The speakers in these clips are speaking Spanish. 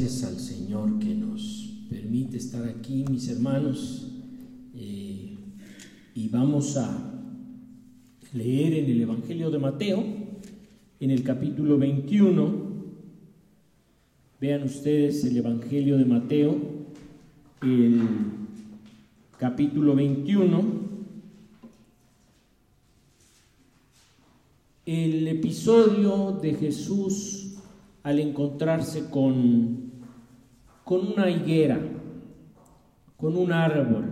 gracias al Señor que nos permite estar aquí, mis hermanos, eh, y vamos a leer en el Evangelio de Mateo, en el capítulo 21. Vean ustedes el Evangelio de Mateo, el capítulo 21. El episodio de Jesús al encontrarse con, con una higuera, con un árbol.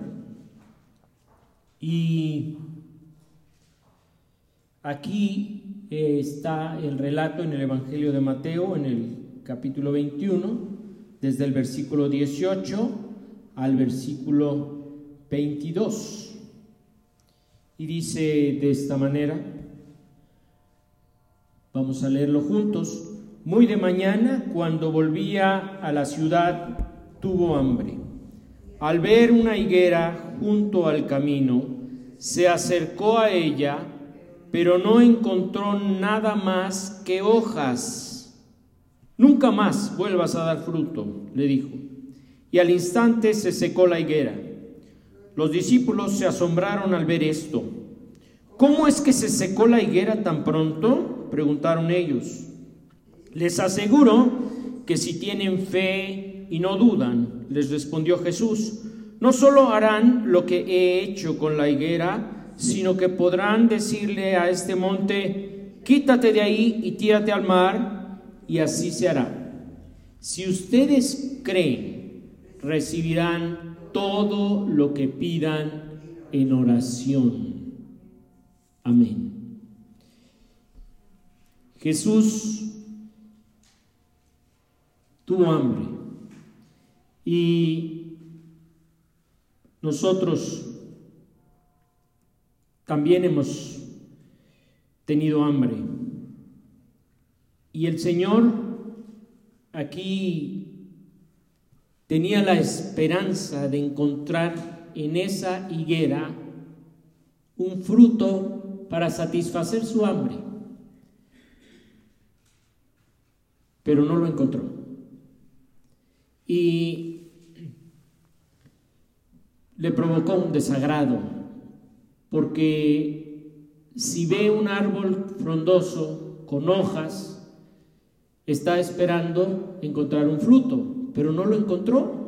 Y aquí eh, está el relato en el Evangelio de Mateo, en el capítulo 21, desde el versículo 18 al versículo 22. Y dice de esta manera, vamos a leerlo juntos, muy de mañana, cuando volvía a la ciudad, tuvo hambre. Al ver una higuera junto al camino, se acercó a ella, pero no encontró nada más que hojas. Nunca más vuelvas a dar fruto, le dijo. Y al instante se secó la higuera. Los discípulos se asombraron al ver esto. ¿Cómo es que se secó la higuera tan pronto? preguntaron ellos. Les aseguro que si tienen fe y no dudan, les respondió Jesús, no solo harán lo que he hecho con la higuera, sino que podrán decirle a este monte, quítate de ahí y tírate al mar, y así se hará. Si ustedes creen, recibirán todo lo que pidan en oración. Amén. Jesús tuvo hambre. Y nosotros también hemos tenido hambre. Y el Señor aquí tenía la esperanza de encontrar en esa higuera un fruto para satisfacer su hambre. Pero no lo encontró. Y le provocó un desagrado, porque si ve un árbol frondoso con hojas, está esperando encontrar un fruto, pero no lo encontró.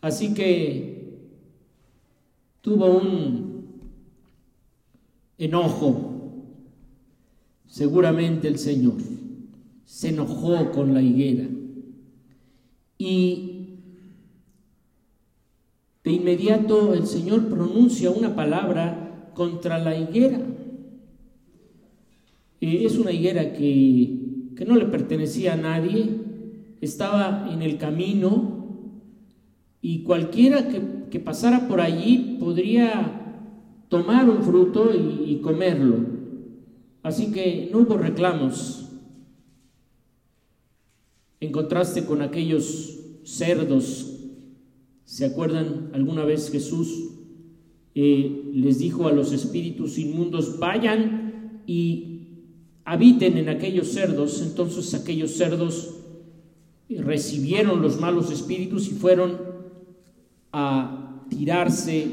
Así que tuvo un enojo, seguramente el Señor se enojó con la higuera y de inmediato el Señor pronuncia una palabra contra la higuera. Eh, es una higuera que, que no le pertenecía a nadie, estaba en el camino y cualquiera que, pasara por allí podría tomar un fruto y comerlo. Así que no hubo reclamos en contraste con aquellos cerdos. ¿Se acuerdan alguna vez Jesús eh, les dijo a los espíritus inmundos, vayan y habiten en aquellos cerdos? Entonces aquellos cerdos recibieron los malos espíritus y fueron a tirarse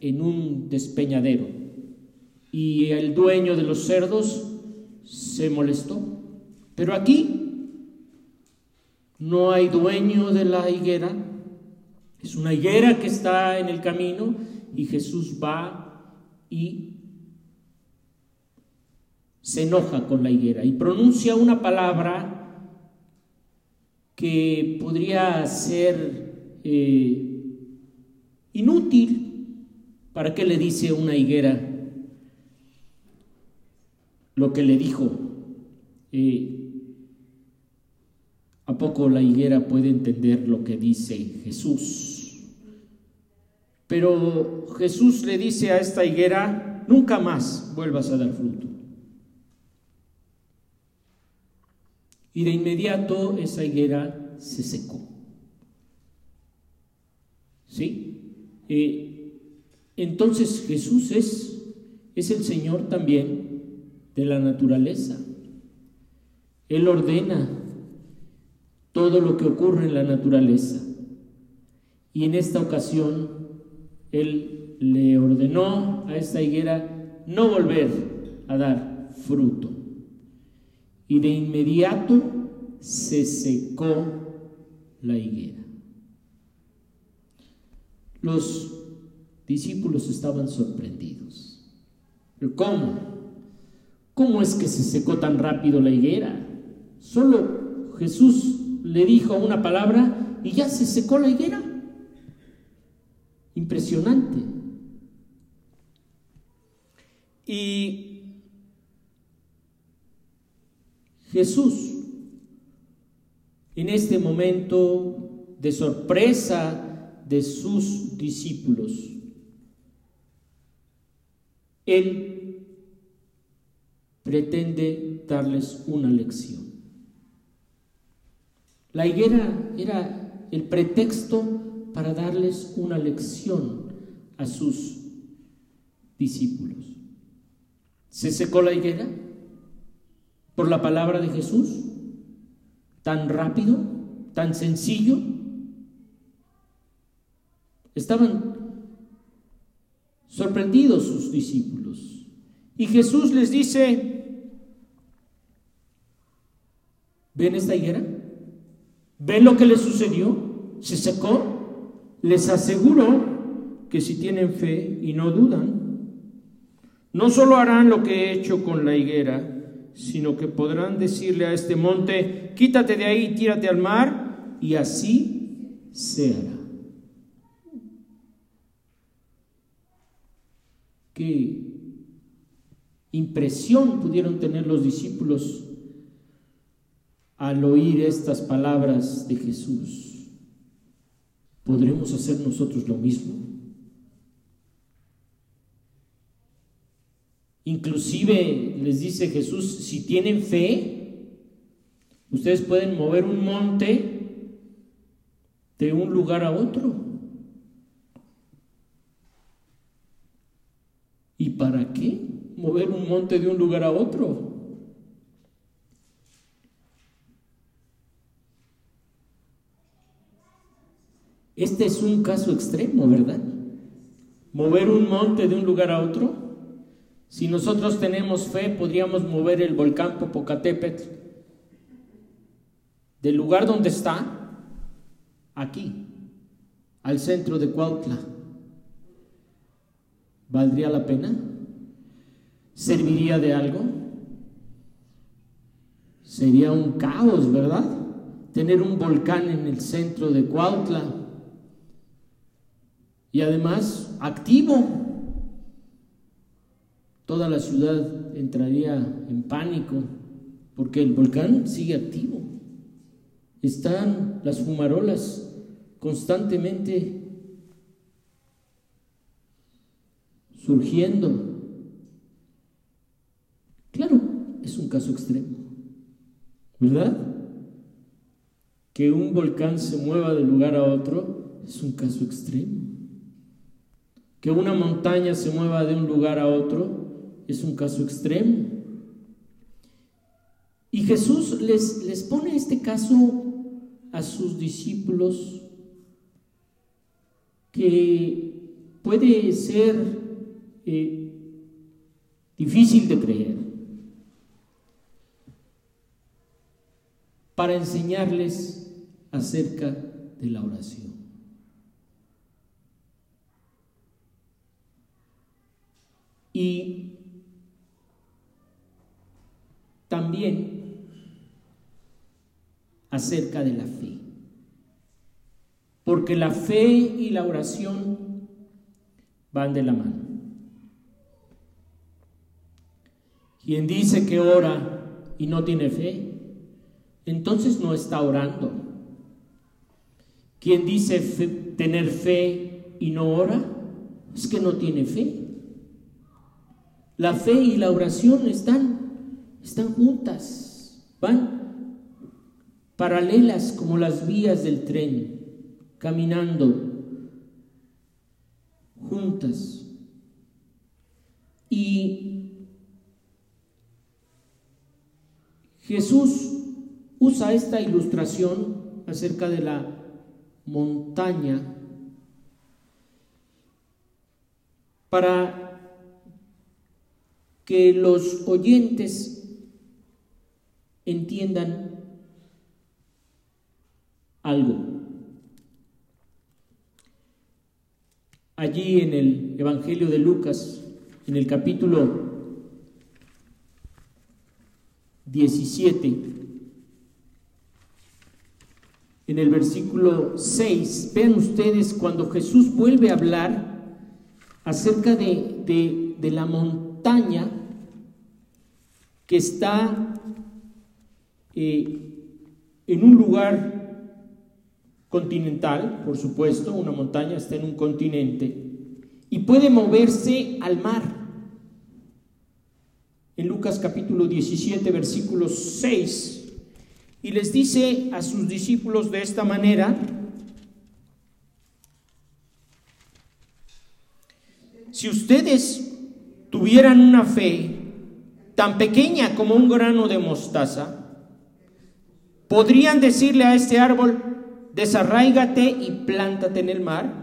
en un despeñadero. Y el dueño de los cerdos se molestó. Pero aquí no hay dueño de la higuera, es una higuera que está en el camino y Jesús va y se enoja con la higuera y pronuncia una palabra que podría ser eh, inútil. ¿Para qué le dice una higuera lo que le dijo? Eh, ¿A poco la higuera puede entender lo que dice Jesús? Pero Jesús le dice a esta higuera, nunca más vuelvas a dar fruto. Y de inmediato esa higuera se secó. ¿Sí? Eh, entonces Jesús es, es el Señor también de la naturaleza. Él ordena todo lo que ocurre en la naturaleza. Y en esta ocasión, Él le ordenó a esta higuera no volver a dar fruto. Y de inmediato se secó la higuera. Los discípulos estaban sorprendidos. ¿Cómo? ¿Cómo es que se secó tan rápido la higuera? Solo Jesús le dijo una palabra y ya se secó la higuera. Impresionante. Y Jesús, en este momento de sorpresa de sus discípulos, Él pretende darles una lección. La higuera era el pretexto para darles una lección a sus discípulos. ¿Se secó la higuera por la palabra de Jesús? ¿Tan rápido? ¿Tan sencillo? Estaban sorprendidos sus discípulos. Y Jesús les dice, ¿ven esta higuera? ¿Ven lo que les sucedió? Se secó. Les aseguro que si tienen fe y no dudan, no solo harán lo que he hecho con la higuera, sino que podrán decirle a este monte, quítate de ahí, tírate al mar, y así se hará. Qué impresión pudieron tener los discípulos al oír estas palabras de Jesús, ¿podremos hacer nosotros lo mismo? Inclusive les dice Jesús, si tienen fe, ustedes pueden mover un monte de un lugar a otro. ¿Y para qué mover un monte de un lugar a otro? Este es un caso extremo, ¿verdad? Mover un monte de un lugar a otro. Si nosotros tenemos fe, podríamos mover el volcán Popocatépetl del lugar donde está, aquí, al centro de Cuautla. ¿Valdría la pena? ¿Serviría de algo? Sería un caos, ¿verdad? Tener un volcán en el centro de Cuautla y además activo. Toda la ciudad entraría en pánico porque el volcán sigue activo. Están las fumarolas constantemente surgiendo. Claro, es un caso extremo, ¿verdad? Que un volcán se mueva de lugar a otro es un caso extremo. Que una montaña se mueva de un lugar a otro es un caso extremo. Y Jesús les, les pone este caso a sus discípulos que puede ser eh, difícil de creer para enseñarles acerca de la oración. Y también acerca de la fe. Porque la fe y la oración van de la mano. Quien dice que ora y no tiene fe, entonces no está orando. Quien dice tener fe y no ora, es que no tiene fe. La fe y la oración están, están juntas, van paralelas como las vías del tren, caminando juntas. Y Jesús usa esta ilustración acerca de la montaña para que los oyentes entiendan algo. Allí en el Evangelio de Lucas, en el capítulo 17, en el versículo 6, vean ustedes cuando Jesús vuelve a hablar acerca de, de, la montaña que está eh, en un lugar continental, por supuesto, una montaña está en un continente, y puede moverse al mar. En Lucas capítulo 17, versículo 6, y les dice a sus discípulos de esta manera, si ustedes tuvieran una fe tan pequeña como un grano de mostaza, podrían decirle a este árbol, desarráigate y plántate en el mar,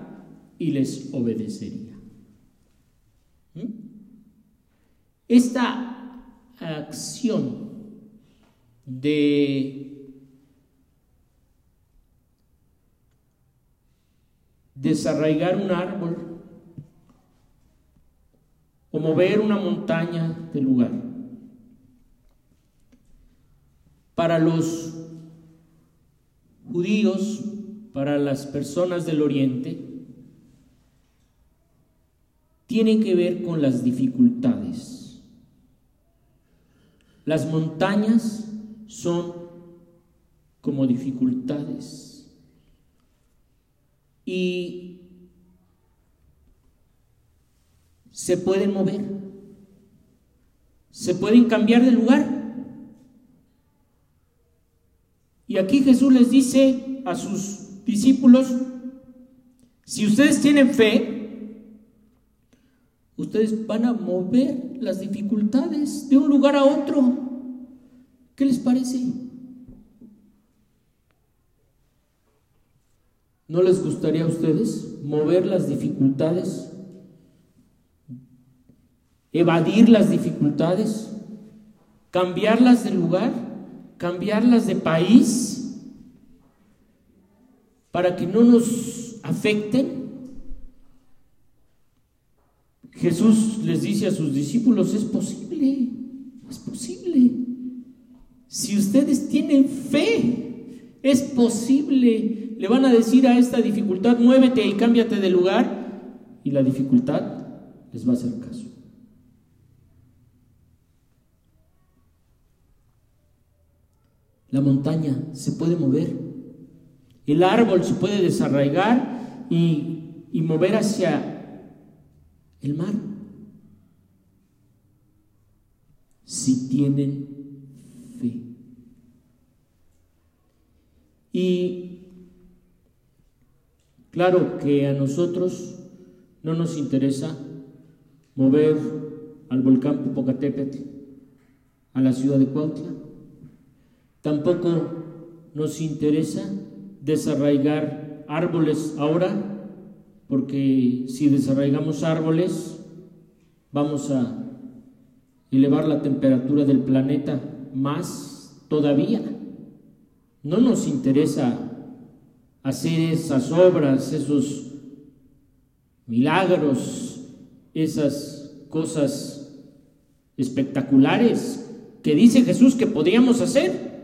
y les obedecería. ¿Mm? Esta acción de desarraigar un árbol o mover una montaña del lugar. Para los judíos, para las personas del oriente, tiene que ver con las dificultades las montañas son como dificultades. Y se pueden mover, se pueden cambiar de lugar. Y aquí Jesús les dice a sus discípulos, si ustedes tienen fe, ustedes van a mover las dificultades de un lugar a otro. ¿Qué les parece? ¿No les gustaría a ustedes mover las dificultades? ¿Evadir las dificultades? ¿Cambiarlas de lugar? ¿Cambiarlas de país? Para que no nos afecten. Jesús les dice a sus discípulos, es posible, es posible. Si ustedes tienen fe, es posible. Le van a decir a esta dificultad, muévete y cámbiate de lugar, y la dificultad les va a hacer caso. La montaña se puede mover, el árbol se puede desarraigar y, y mover hacia el mar. Si tienen fe. Y claro que a nosotros no nos interesa mover al volcán Popocatépetl a la ciudad de Cuautla. Tampoco nos interesa desarraigar árboles ahora porque si desarraigamos árboles, vamos a elevar la temperatura del planeta más todavía. No nos interesa hacer esas obras, esos milagros, esas cosas espectaculares que dice Jesús que podríamos hacer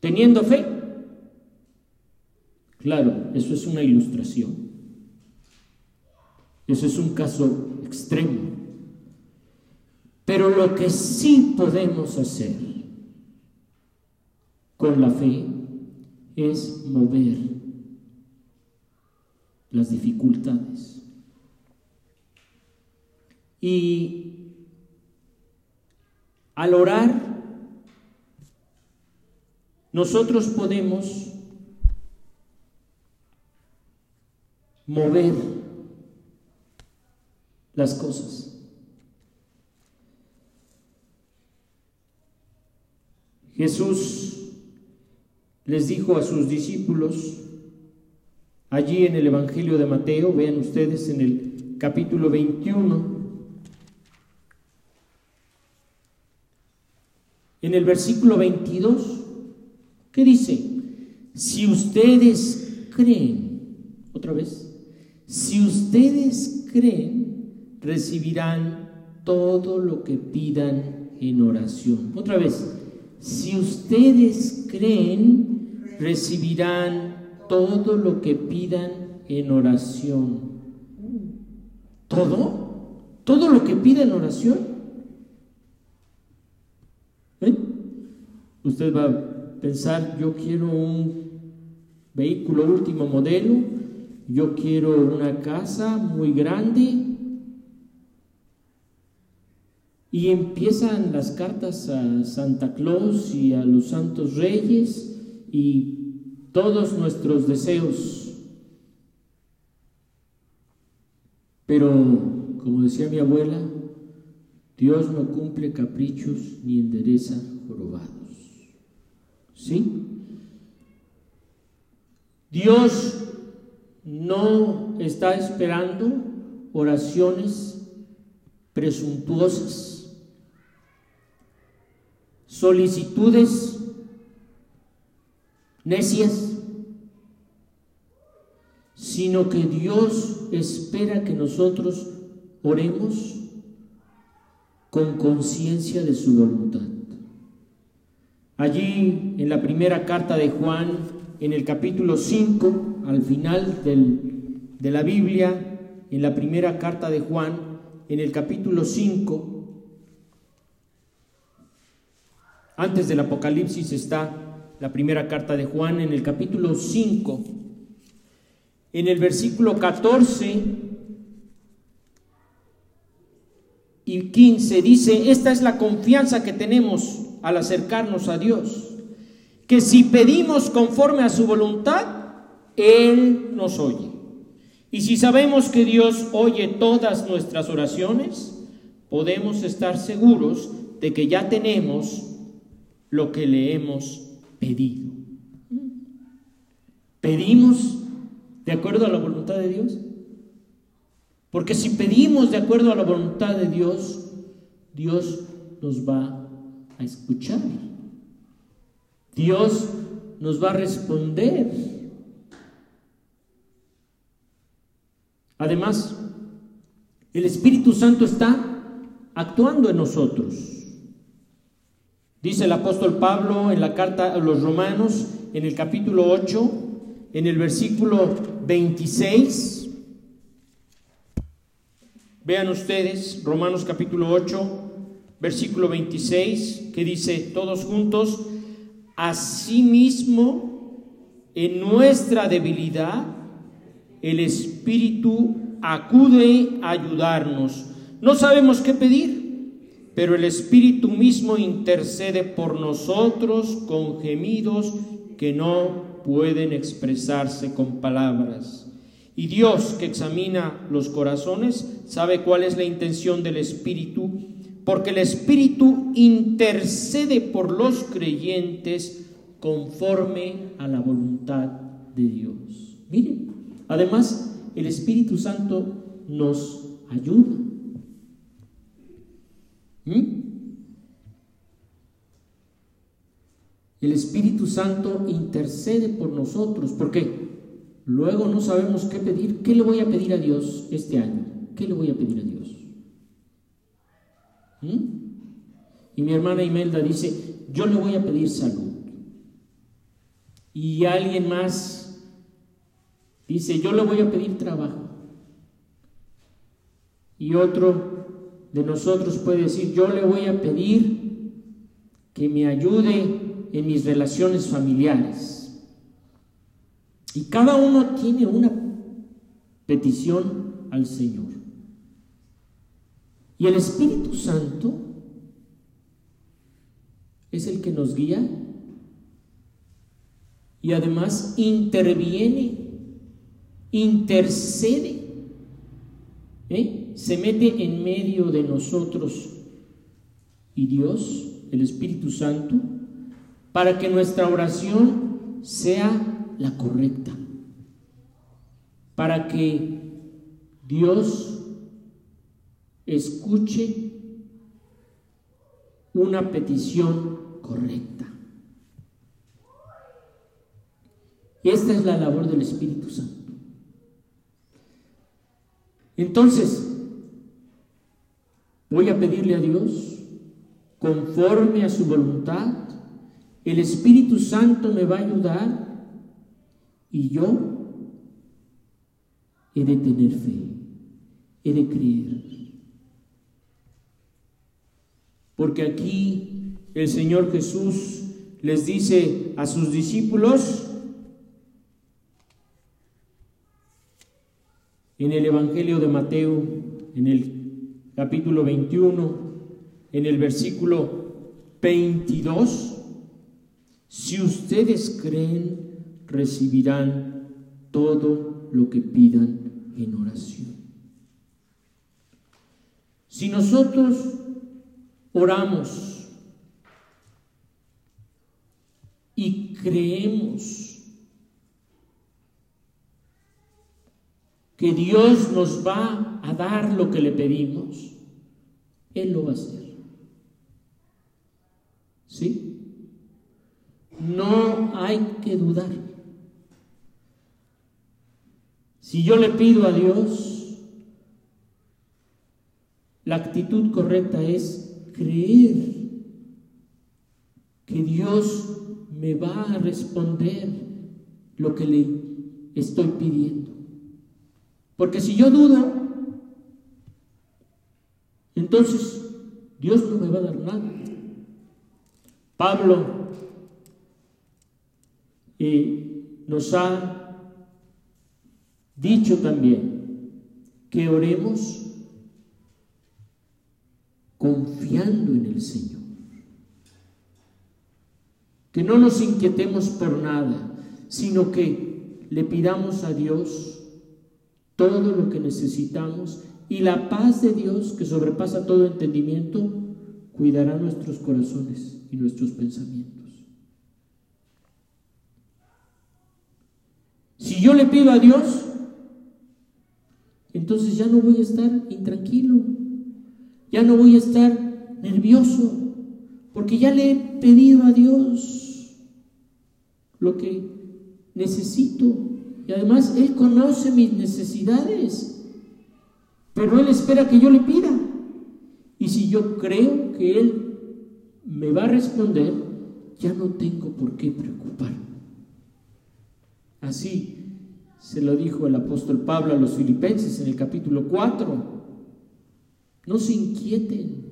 teniendo fe. Claro, eso es una ilustración. Eso es un caso extremo. Pero lo que sí podemos hacer con la fe es mover las dificultades. Y al orar, nosotros podemos mover las cosas. Jesús les dijo a sus discípulos, allí en el Evangelio de Mateo, vean ustedes en el capítulo 21, en el versículo 22, ¿qué dice? Si ustedes creen, otra vez, si ustedes creen, recibirán todo lo que pidan en oración. Otra vez, si ustedes creen, recibirán todo lo que pidan en oración. ¿Todo? ¿Todo lo que pidan en oración? ¿Eh? Usted va pensar, yo quiero un vehículo último modelo, yo quiero una casa muy grande, y empiezan las cartas a Santa Claus y a los santos reyes y todos nuestros deseos. Pero, como decía mi abuela, Dios no cumple caprichos ni endereza jorobados. ¿Sí? Dios no está esperando oraciones presuntuosas solicitudes necias, sino que Dios espera que nosotros oremos con conciencia de su voluntad. Allí en la primera carta de Juan, en el capítulo 5, al final de la Biblia, en la primera carta de Juan, en el capítulo 5, Antes del Apocalipsis está la primera carta de Juan en el capítulo 5. En el versículo 14 y 15 dice, esta es la confianza que tenemos al acercarnos a Dios, que si pedimos conforme a su voluntad, Él nos oye. Y si sabemos que Dios oye todas nuestras oraciones, podemos estar seguros de que ya tenemos lo que le hemos pedido. ¿Pedimos de acuerdo a la voluntad de Dios? Porque si pedimos de acuerdo a la voluntad de Dios, Dios nos va a escuchar. Dios nos va a responder. Además, el Espíritu Santo está actuando en nosotros. Dice el apóstol Pablo en la carta a los romanos, en el capítulo 8, en el versículo 26. Vean ustedes, Romanos capítulo 8, versículo 26, que dice todos juntos, asimismo, en nuestra debilidad, el Espíritu acude a ayudarnos. No sabemos qué pedir pero el Espíritu mismo intercede por nosotros con gemidos que no pueden expresarse con palabras. Y Dios, que examina los corazones, sabe cuál es la intención del Espíritu, porque el Espíritu intercede por los creyentes conforme a la voluntad de Dios. Miren, además, el Espíritu Santo nos ayuda. ¿Mm? El Espíritu Santo intercede por nosotros, porque luego no sabemos qué pedir. ¿Qué le voy a pedir a Dios este año? ¿Qué le voy a pedir a Dios? ¿Mm? Y mi hermana Imelda dice, yo le voy a pedir salud. Y alguien más dice, yo le voy a pedir trabajo. Y otro de nosotros puede decir, yo le voy a pedir que me ayude en mis relaciones familiares. Y cada uno tiene una petición al Señor. Y el Espíritu Santo es el que nos guía y además interviene, intercede. ¿eh? se mete en medio de nosotros y Dios, el Espíritu Santo, para que nuestra oración sea la correcta, para que Dios escuche una petición correcta. Esta es la labor del Espíritu Santo. Entonces, voy a pedirle a Dios, conforme a su voluntad, el Espíritu Santo me va a ayudar y yo he de tener fe, he de creer. Porque aquí el Señor Jesús les dice a sus discípulos, en el Evangelio de Mateo, en el capítulo 21, en el versículo 22, si ustedes creen, recibirán todo lo que pidan en oración. Si nosotros oramos y creemos que Dios nos va a dar lo que le pedimos, Él lo va a hacer. ¿Sí? No hay que dudar. Si yo le pido a Dios, la actitud correcta es creer que Dios me va a responder lo que le estoy pidiendo. Porque si yo dudo, entonces Dios no me va a dar nada. Pablo eh, nos ha dicho también que oremos confiando en el Señor. Que no nos inquietemos por nada, sino que le pidamos a Dios todo lo que necesitamos y la paz de Dios que sobrepasa todo entendimiento cuidará nuestros corazones y nuestros pensamientos. Si yo le pido a Dios, entonces ya no voy a estar intranquilo, ya no voy a estar nervioso, porque ya le he pedido a Dios lo que necesito y además Él conoce mis necesidades, pero Él espera que yo le pida. Y si yo creo que Él me va a responder, ya no tengo por qué preocuparme. Así se lo dijo el apóstol Pablo a los filipenses en el capítulo 4. No se inquieten,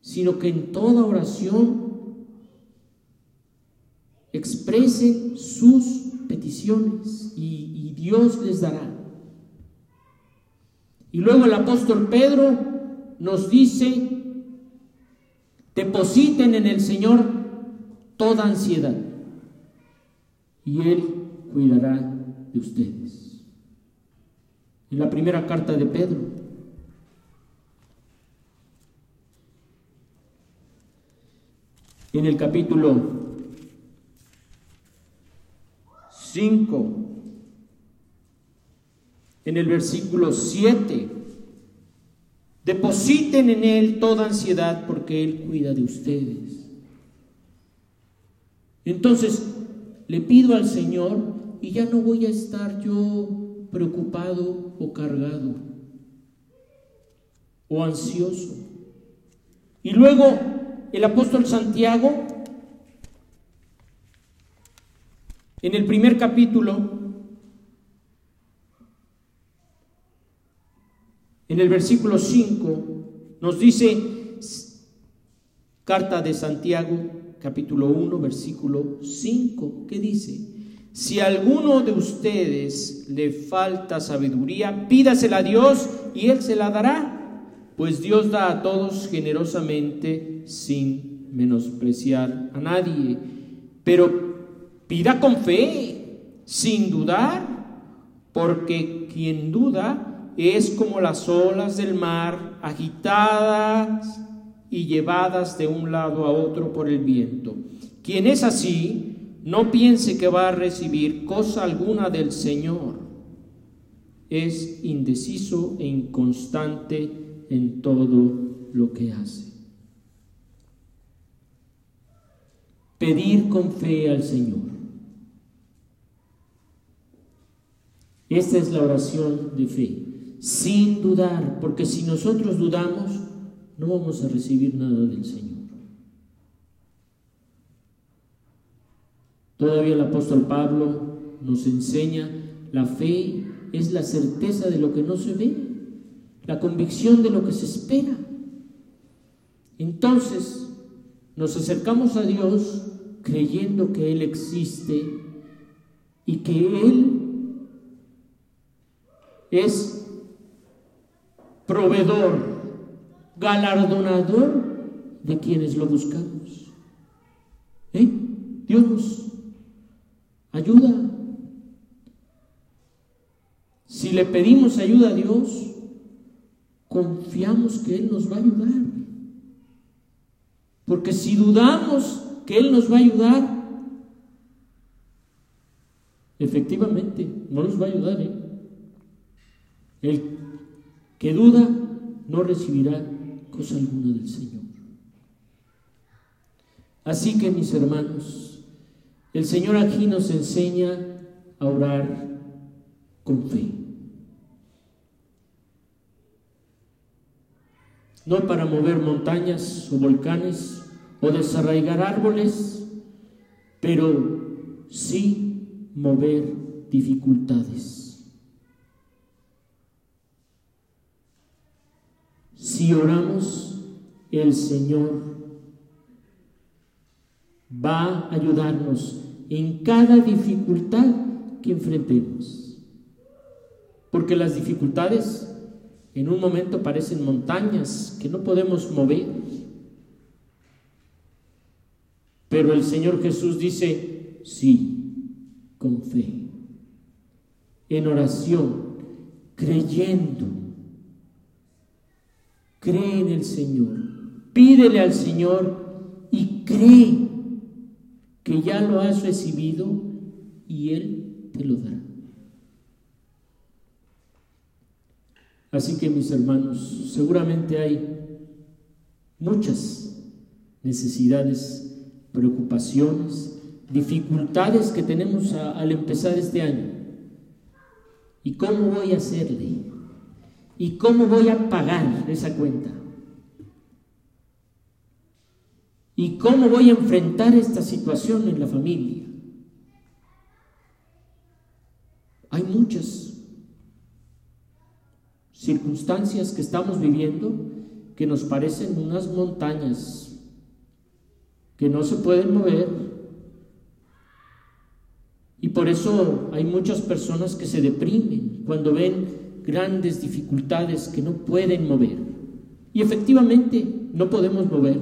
sino que en toda oración expresen sus peticiones y, Dios les dará. Y luego el apóstol Pedro nos dice, depositen en el Señor toda ansiedad y Él cuidará de ustedes. En la primera carta de Pedro, en el capítulo 5, en el versículo 7, depositen en Él toda ansiedad porque Él cuida de ustedes. Entonces, le pido al Señor y ya no voy a estar yo preocupado o cargado o ansioso. Y luego el apóstol Santiago En el primer capítulo, en el versículo 5, nos dice, carta de Santiago, capítulo 1, versículo 5, que dice, si a alguno de ustedes le falta sabiduría, pídasela a Dios y Él se la dará, pues Dios da a todos generosamente sin menospreciar a nadie. Pero Pida con fe, sin dudar, porque quien duda es como las olas del mar agitadas y llevadas de un lado a otro por el viento. Quien es así no piense que va a recibir cosa alguna del Señor. Es indeciso e inconstante en todo lo que hace. Pedir con fe al Señor. Esta es la oración de fe, sin dudar, porque si nosotros dudamos, no vamos a recibir nada del Señor. Todavía el apóstol Pablo nos enseña, la fe es la certeza de lo que no se ve, la convicción de lo que se espera. Entonces, nos acercamos a Dios creyendo que Él existe y que Él es proveedor, galardonador de quienes lo buscamos. ¿Eh? Dios nos ayuda. Si le pedimos ayuda a Dios, confiamos que Él nos va a ayudar. Porque si dudamos que Él nos va a ayudar, efectivamente, no nos va a ayudar. ¿eh? El que duda no recibirá cosa alguna del Señor. Así que mis hermanos, el Señor aquí nos enseña a orar con fe. No para mover montañas o volcanes o desarraigar árboles, pero sí mover dificultades. Si oramos, el Señor va a ayudarnos en cada dificultad que enfrentemos. Porque las dificultades en un momento parecen montañas que no podemos mover. Pero el Señor Jesús dice, sí, con fe, en oración, creyendo Cree en el Señor, pídele al Señor y cree que ya lo has recibido y Él te lo dará. Así que mis hermanos, seguramente hay muchas necesidades, preocupaciones, dificultades que tenemos al empezar este año. ¿Y cómo voy a hacerle? ¿Y cómo voy a pagar esa cuenta? ¿Y cómo voy a enfrentar esta situación en la familia? Hay muchas circunstancias que estamos viviendo que nos parecen unas montañas que no se pueden mover. Y por eso hay muchas personas que se deprimen cuando ven grandes dificultades que no pueden mover. Y efectivamente no podemos mover.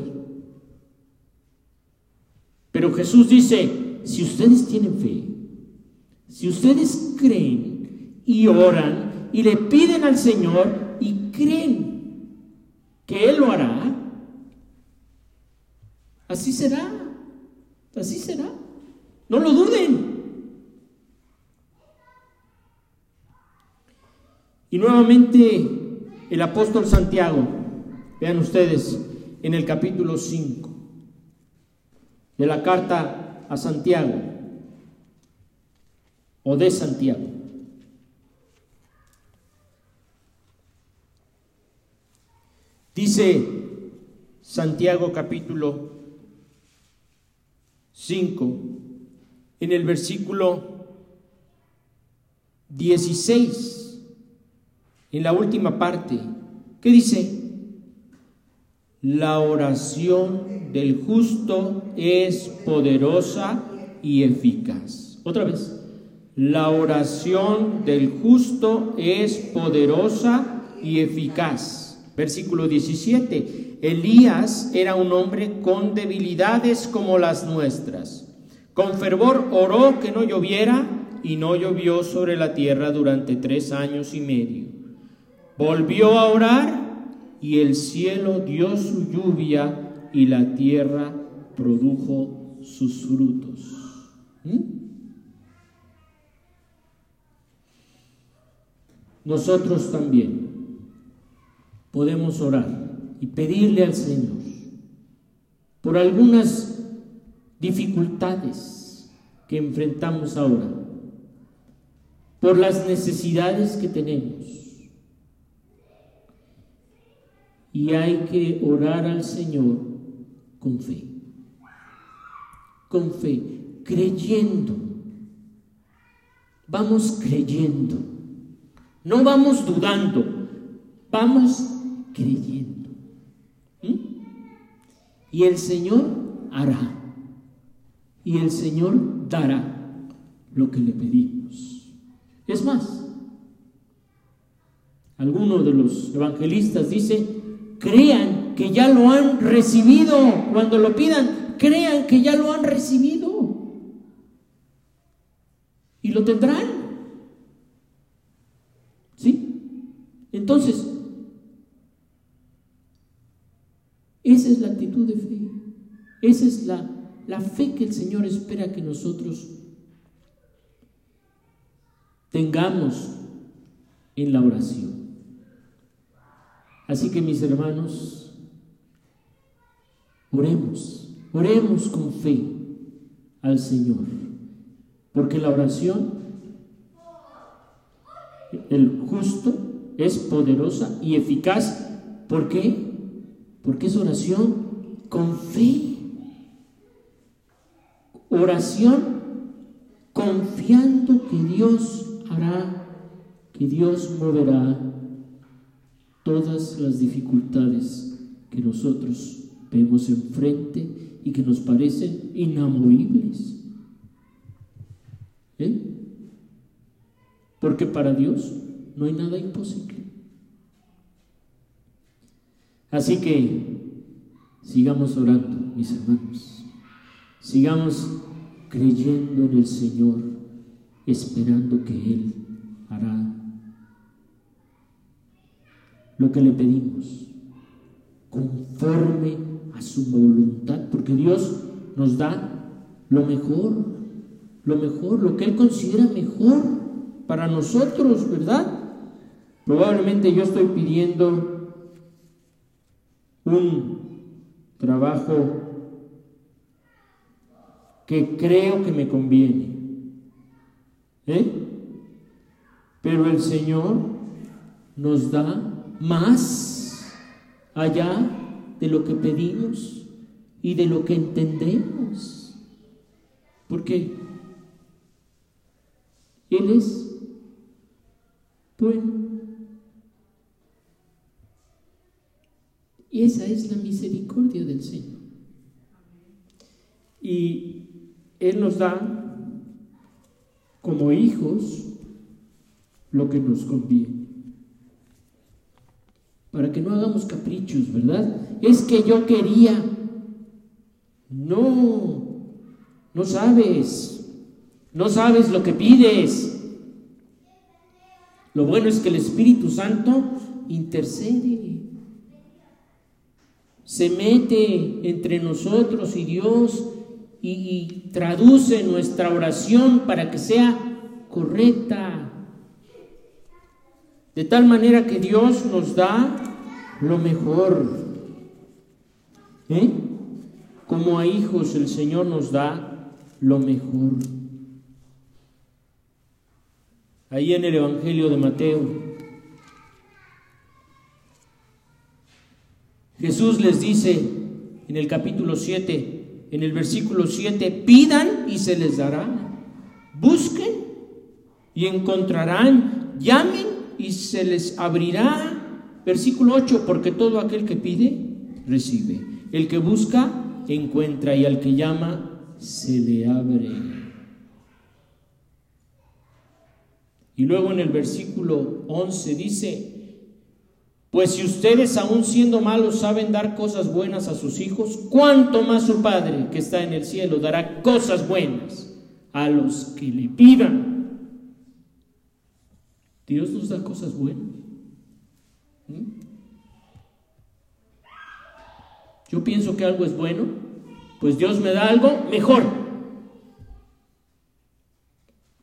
Pero Jesús dice, si ustedes tienen fe, si ustedes creen y oran y le piden al Señor y creen que Él lo hará, así será, así será. No lo duden. Y nuevamente el apóstol Santiago, vean ustedes, en el capítulo 5 de la carta a Santiago o de Santiago. Dice Santiago capítulo 5 en el versículo 16 en la última parte, ¿qué dice? La oración del justo es poderosa y eficaz. Otra vez, la oración del justo es poderosa y eficaz. Versículo 17. Elías era un hombre con debilidades como las nuestras. Con fervor oró que no lloviera y no llovió sobre la tierra durante tres años y medio. Volvió a orar y el cielo dio su lluvia y la tierra produjo sus frutos. ¿Mm? Nosotros también podemos orar y pedirle al Señor por algunas dificultades que enfrentamos ahora, por las necesidades que tenemos. Y hay que orar al Señor con fe, con fe, creyendo. Vamos creyendo, no vamos dudando, vamos creyendo. ¿Mm? Y el Señor hará, y el Señor dará lo que le pedimos. Es más, alguno de los evangelistas dice, crean que ya lo han recibido. Cuando lo pidan, crean que ya lo han recibido. Y lo tendrán. ¿Sí? Entonces, esa es la actitud de fe. Esa es la, la fe que el Señor espera que nosotros tengamos en la oración. Así que mis hermanos, oremos, oremos con fe al Señor, porque la oración, el justo, es poderosa y eficaz. ¿Por qué? Porque es oración con fe. Oración confiando que Dios hará, que Dios moverá todas las dificultades que nosotros vemos enfrente y que nos parecen inamovibles. ¿Eh? Porque para Dios no hay nada imposible. Así que sigamos orando, mis hermanos. Sigamos creyendo en el Señor, esperando que Él hará lo que le pedimos, conforme a su voluntad, porque Dios nos da lo mejor, lo mejor, lo que Él considera mejor para nosotros, ¿verdad? Probablemente yo estoy pidiendo un trabajo que creo que me conviene. ¿eh? Pero el Señor nos da más allá de lo que pedimos y de lo que entendemos. Porque Él es bueno. Y esa es la misericordia del Señor. Y Él nos da como hijos lo que nos conviene para que no hagamos caprichos, ¿verdad? Es que yo quería. No, no sabes, no sabes lo que pides. Lo bueno es que el Espíritu Santo intercede, se mete entre nosotros y Dios y, traduce nuestra oración para que sea correcta. De tal manera que Dios nos da lo mejor. ¿Eh? Como a hijos el Señor nos da lo mejor. Ahí en el Evangelio de Mateo, Jesús les dice en el capítulo 7, en el versículo 7, pidan y se les dará, busquen y encontrarán, llamen y se les abrirá. Versículo 8, porque todo aquel que pide, recibe. El que busca, encuentra y al que llama, se le abre. Y luego en el versículo 11 dice, pues si ustedes aún siendo malos saben dar cosas buenas a sus hijos, ¿cuánto más su Padre que está en el cielo dará cosas buenas a los que le pidan? Dios nos da cosas buenas. ¿Mm? Yo pienso que algo es bueno, pues Dios me da algo mejor.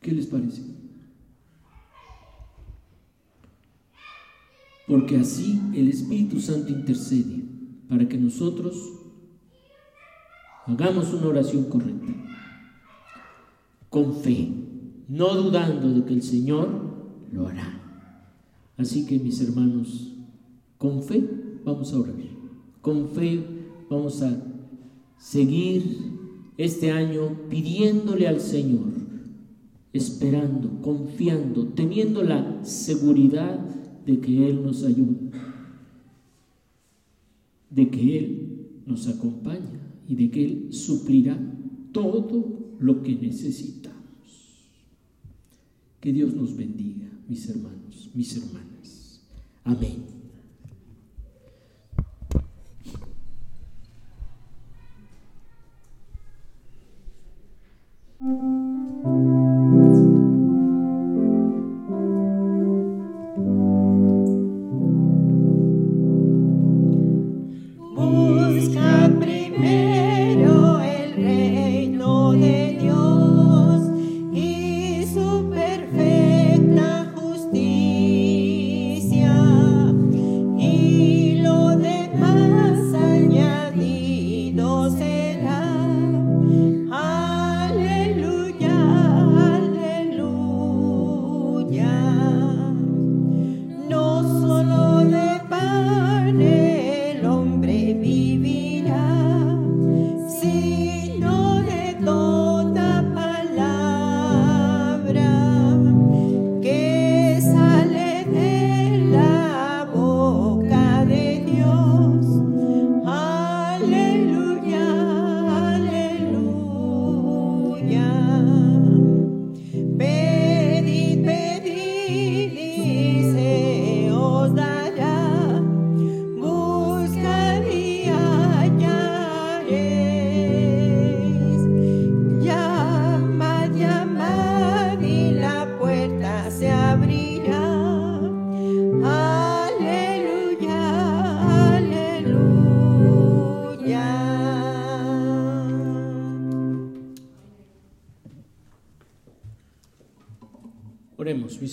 ¿Qué les parece? Porque así el Espíritu Santo intercede para que nosotros hagamos una oración correcta, con fe, no dudando de que el Señor lo hará. Así que mis hermanos, con fe vamos a orar, con fe vamos a seguir este año pidiéndole al Señor, esperando, confiando, teniendo la seguridad de que Él nos ayuda, de que Él nos acompaña y de que Él suplirá todo lo que necesitamos. Que Dios nos bendiga, mis hermanos, mis hermanas. Amén.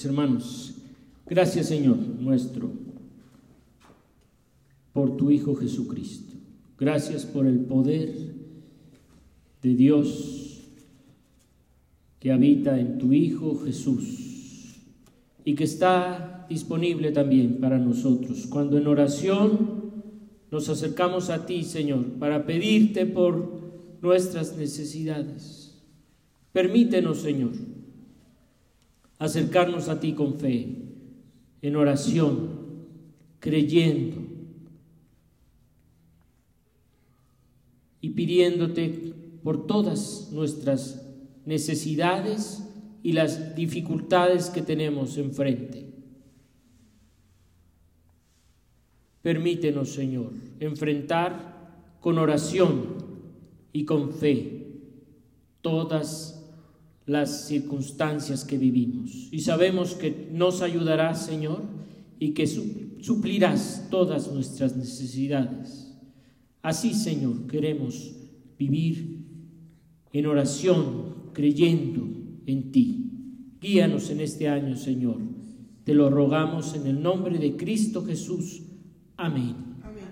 Hermanos. Gracias Señor nuestro por tu Hijo Jesucristo. Gracias por el poder de Dios que habita en tu Hijo Jesús y que está disponible también para nosotros. Cuando en oración nos acercamos a ti, Señor, para pedirte por nuestras necesidades. Permítenos, Señor, acercarnos a ti con fe, en oración, creyendo y pidiéndote por todas nuestras necesidades y las dificultades que tenemos enfrente. Permítenos, Señor, enfrentar con oración y con fe todas las circunstancias que vivimos. Y sabemos que nos ayudarás, Señor, y que suplirás todas nuestras necesidades. Así, Señor, queremos vivir en oración, creyendo en ti. Guíanos en este año, Señor. Te lo rogamos en el nombre de Cristo Jesús. Amén. Amén.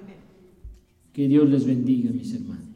Que Dios les bendiga, mis hermanos.